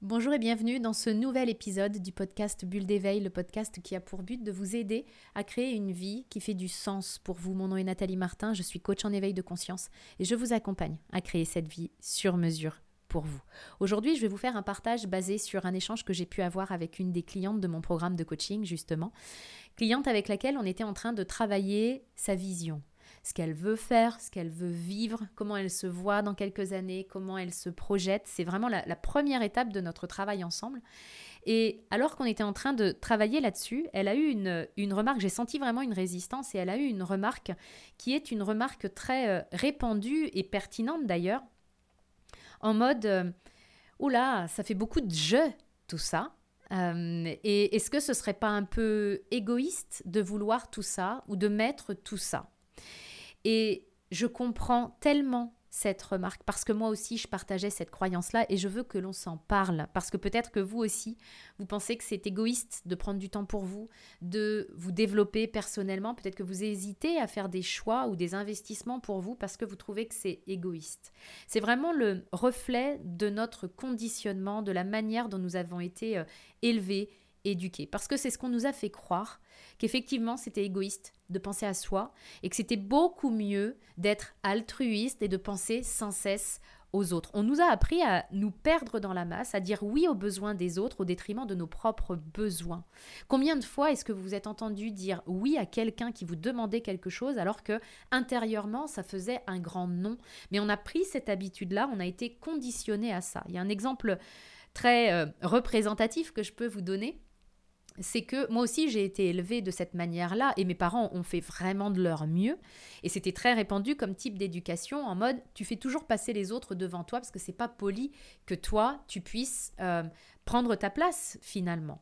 Bonjour et bienvenue dans ce nouvel épisode du podcast Bulle d'éveil, le podcast qui a pour but de vous aider à créer une vie qui fait du sens pour vous. Mon nom est Nathalie Martin, je suis coach en éveil de conscience et je vous accompagne à créer cette vie sur mesure pour vous. Aujourd'hui, je vais vous faire un partage basé sur un échange que j'ai pu avoir avec une des clientes de mon programme de coaching, justement. Cliente avec laquelle on était en train de travailler sa vision, ce qu'elle veut faire, ce qu'elle veut vivre, comment elle se voit dans quelques années, comment elle se projette. C'est vraiment la, première étape de notre travail ensemble. Et alors qu'on était en train de travailler là-dessus, elle a eu une, remarque, j'ai senti vraiment une résistance, et elle a eu une remarque qui est une remarque très euh, répandue et pertinente d'ailleurs, en mode, euh, oula, ça fait beaucoup de je, tout ça. Euh, et est-ce que ce serait pas un peu égoïste de vouloir tout ça ou de mettre tout ça? Et je comprends tellement cette remarque parce que moi aussi je partageais cette croyance-là et je veux que l'on s'en parle parce que peut-être que vous aussi vous pensez que c'est égoïste de prendre du temps pour vous, de vous développer personnellement, peut-être que vous hésitez à faire des choix ou des investissements pour vous parce que vous trouvez que c'est égoïste. C'est vraiment le reflet de notre conditionnement, de la manière dont nous avons été euh, élevés, éduqués parce que c'est ce qu'on nous a fait croire qu'effectivement c'était égoïste de penser à soi et que c'était beaucoup mieux d'être altruiste et de penser sans cesse aux autres. On nous a appris à nous perdre dans la masse, à dire oui aux besoins des autres au détriment de nos propres besoins. Combien de fois est-ce que vous vous êtes entendu dire oui à quelqu'un qui vous demandait quelque chose alors que intérieurement ça faisait un grand non? Mais on a pris cette habitude-là, on a été conditionné à ça. Il y a un exemple très euh, représentatif que je peux vous donner c'est que moi aussi j'ai été élevée de cette manière-là et mes parents ont fait vraiment de leur mieux et c'était très répandu comme type d'éducation en mode tu fais toujours passer les autres devant toi parce que c'est pas poli que toi tu puisses euh, prendre ta place finalement.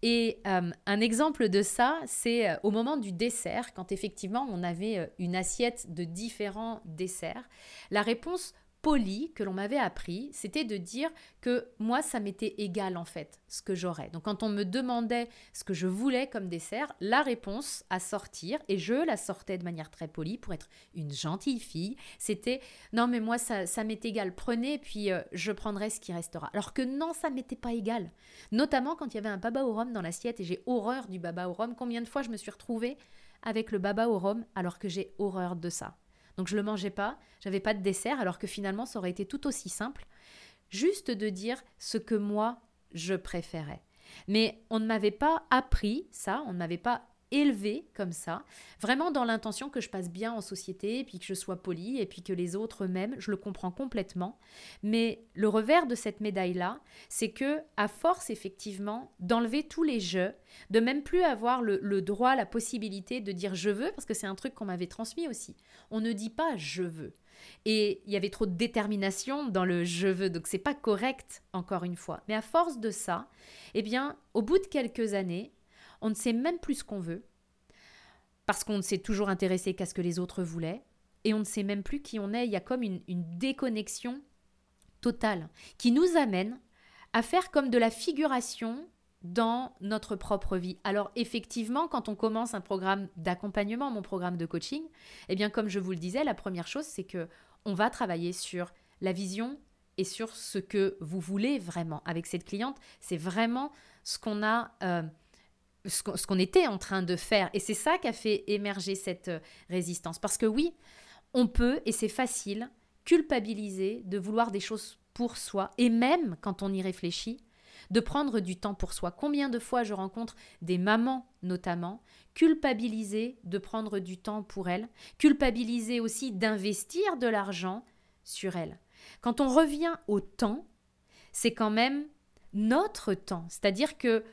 Et euh, un exemple de ça, c'est euh, au moment du dessert, quand effectivement on avait une assiette de différents desserts, la réponse poli que l'on m'avait appris, c'était de dire que moi, ça m'était égal en fait, ce que j'aurais. Donc quand on me demandait ce que je voulais comme dessert, la réponse à sortir, et je la sortais de manière très polie pour être une gentille fille, c'était non mais moi, ça, ça m'est égal, prenez, puis euh, je prendrai ce qui restera. Alors que non, ça m'était pas égal. Notamment quand il y avait un baba au rhum dans l'assiette, et j'ai horreur du baba au rhum. Combien de fois je me suis retrouvée avec le baba au rhum alors que j'ai horreur de ça? Donc je le mangeais pas, j'avais pas de dessert, alors que finalement ça aurait été tout aussi simple, juste de dire ce que moi je préférais. Mais on ne m'avait pas appris ça, on ne m'avait pas élevé comme ça, vraiment dans l'intention que je passe bien en société, puis que je sois polie, et puis que les autres m'aiment, je le comprends complètement. Mais le revers de cette médaille-là, c'est que, à force effectivement d'enlever tous les jeux, de même plus avoir le, le droit, la possibilité de dire je veux, parce que c'est un truc qu'on m'avait transmis aussi. On ne dit pas je veux. Et il y avait trop de détermination dans le je veux, donc c'est pas correct encore une fois. Mais à force de ça, eh bien, au bout de quelques années, on ne sait même plus ce qu'on veut, parce qu'on ne s'est toujours intéressé qu'à ce que les autres voulaient, et on ne sait même plus qui on est. Il y a comme une, déconnexion totale qui nous amène à faire comme de la figuration dans notre propre vie. Alors effectivement, quand on commence un programme d'accompagnement, mon programme de coaching, eh bien comme je vous le disais, la première chose c'est que on va travailler sur la vision et sur ce que vous voulez vraiment avec cette cliente. C'est vraiment ce qu'on a euh, ce qu'on était en train de faire. Et c'est ça qui a fait émerger cette euh, résistance. Parce que oui, on peut, et c'est facile, culpabiliser de vouloir des choses pour soi, et même quand on y réfléchit, de prendre du temps pour soi. Combien de fois je rencontre des mamans notamment culpabiliser de prendre du temps pour elles, culpabiliser aussi d'investir de l'argent sur elles. Quand on revient au temps, c'est quand même notre temps, c'est-à-dire que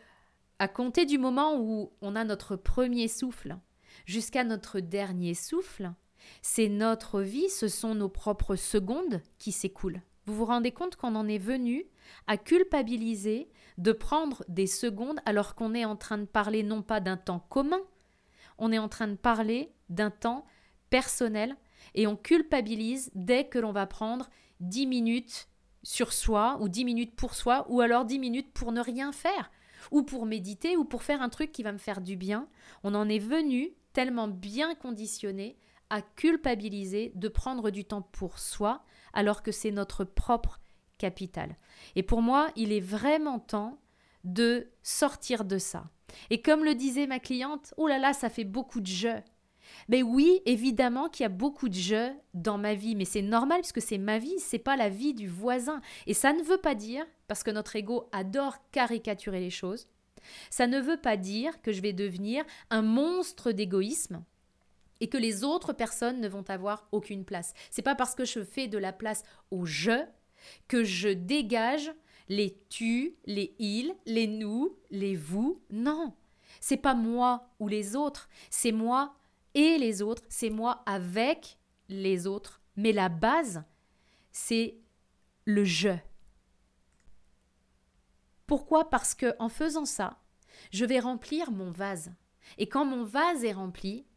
à compter du moment où on a notre premier souffle jusqu'à notre dernier souffle, c'est notre vie, ce sont nos propres secondes qui s'écoulent. Vous vous rendez compte qu'on en est venu à culpabiliser de prendre des secondes alors qu'on est en train de parler non pas d'un temps commun, on est en train de parler d'un temps personnel et on culpabilise dès que l'on va prendre 10 minutes sur soi ou 10 minutes pour soi ou alors 10 minutes pour ne rien faire ou pour méditer, ou pour faire un truc qui va me faire du bien. On en est venu tellement bien conditionné à culpabiliser de prendre du temps pour soi, alors que c'est notre propre capital. Et pour moi, il est vraiment temps de sortir de ça. Et comme le disait ma cliente, oh là là, ça fait beaucoup de jeux. Mais oui, évidemment qu'il y a beaucoup de jeux dans ma vie, mais c'est normal puisque c'est ma vie, c'est pas la vie du voisin. Et ça ne veut pas dire, parce que notre ego adore caricaturer les choses, ça ne veut pas dire que je vais devenir un monstre d'égoïsme et que les autres personnes ne vont avoir aucune place. C'est pas parce que je fais de la place au je que je dégage les tu, les il, les nous, les vous. Non, c'est pas moi ou les autres, c'est moi et les autres, c'est moi avec les autres. Mais la base, c'est le je. Pourquoi? Parce que en faisant ça, je vais remplir mon vase. Et quand mon vase est rempli,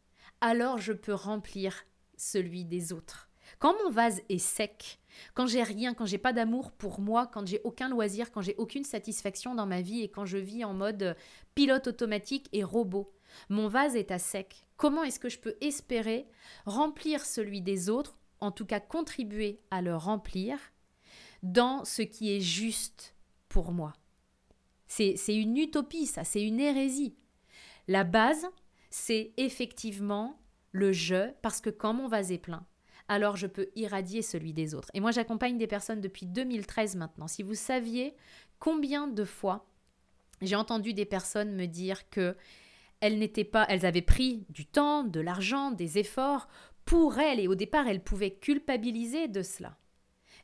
alors je peux remplir celui des autres. Quand mon vase est sec, quand j'ai rien, quand j'ai pas d'amour pour moi, quand j'ai aucun loisir, quand j'ai aucune satisfaction dans ma vie et quand je vis en mode pilote automatique et robot, mon vase est à sec. Comment est-ce que je peux espérer remplir celui des autres, en tout cas contribuer à le remplir dans ce qui est juste pour moi? C'est une utopie, ça, c'est une hérésie. La base, c'est effectivement le je, parce que quand mon vase est plein, alors je peux irradier celui des autres. Et moi, j'accompagne des personnes depuis 2013 maintenant. Si vous saviez combien de fois j'ai entendu des personnes me dire que elles n'étaient pas, elles avaient pris du temps, de l'argent, des efforts pour elles, et au départ, elles pouvaient culpabiliser de cela.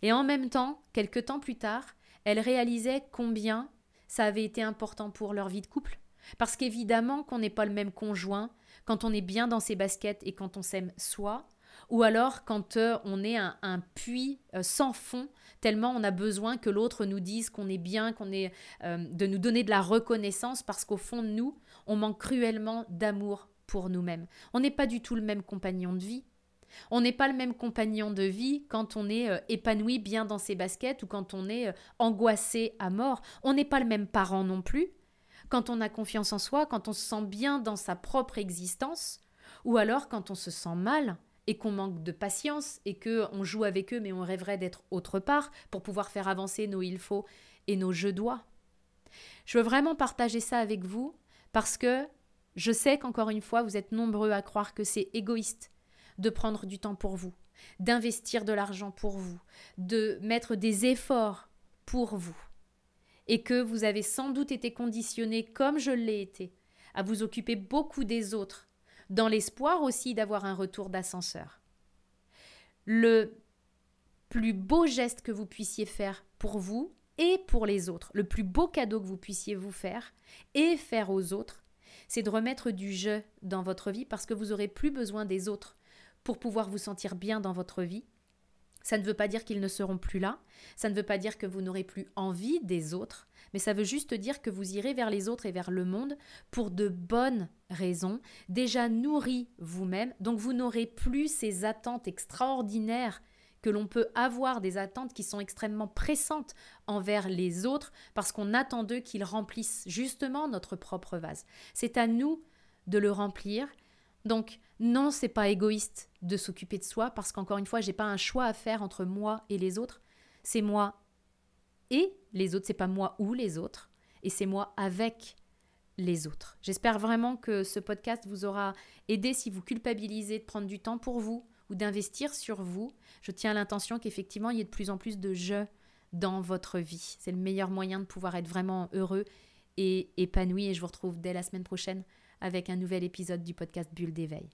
Et en même temps, quelques temps plus tard, elles réalisaient combien ça avait été important pour leur vie de couple, parce qu'évidemment qu'on n'est pas le même conjoint quand on est bien dans ses baskets et quand on s'aime soi, ou alors quand euh, on est un, puits euh, sans fond, tellement on a besoin que l'autre nous dise qu'on est bien, qu'on est euh, de nous donner de la reconnaissance parce qu'au fond de nous, on manque cruellement d'amour pour nous-mêmes. On n'est pas du tout le même compagnon de vie. On n'est pas le même compagnon de vie quand on est épanoui bien dans ses baskets ou quand on est angoissé à mort. On n'est pas le même parent non plus quand on a confiance en soi, quand on se sent bien dans sa propre existence, ou alors quand on se sent mal et qu'on manque de patience et que on joue avec eux mais on rêverait d'être autre part pour pouvoir faire avancer nos il faut et nos je dois. Je veux vraiment partager ça avec vous parce que je sais qu'encore une fois vous êtes nombreux à croire que c'est égoïste de prendre du temps pour vous, d'investir de l'argent pour vous, de mettre des efforts pour vous et que vous avez sans doute été conditionné, comme je l'ai été, à vous occuper beaucoup des autres, dans l'espoir aussi d'avoir un retour d'ascenseur. Le plus beau geste que vous puissiez faire pour vous et pour les autres, le plus beau cadeau que vous puissiez vous faire et faire aux autres, c'est de remettre du jeu dans votre vie parce que vous aurez plus besoin des autres pour pouvoir vous sentir bien dans votre vie. Ça ne veut pas dire qu'ils ne seront plus là, ça ne veut pas dire que vous n'aurez plus envie des autres, mais ça veut juste dire que vous irez vers les autres et vers le monde pour de bonnes raisons, déjà nourris vous-même, donc vous n'aurez plus ces attentes extraordinaires que l'on peut avoir, des attentes qui sont extrêmement pressantes envers les autres, parce qu'on attend d'eux qu'ils remplissent justement notre propre vase. C'est à nous de le remplir donc non, c'est pas égoïste de s'occuper de soi parce qu'encore une fois, j'ai pas un choix à faire entre moi et les autres. C'est moi et les autres, c'est pas moi ou les autres et c'est moi avec les autres. J'espère vraiment que ce podcast vous aura aidé si vous culpabilisez de prendre du temps pour vous ou d'investir sur vous. Je tiens à l'intention qu'effectivement, il y ait de plus en plus de jeux dans votre vie. C'est le meilleur moyen de pouvoir être vraiment heureux et épanoui et je vous retrouve dès la semaine prochaine avec un nouvel épisode du podcast Bulle d'éveil.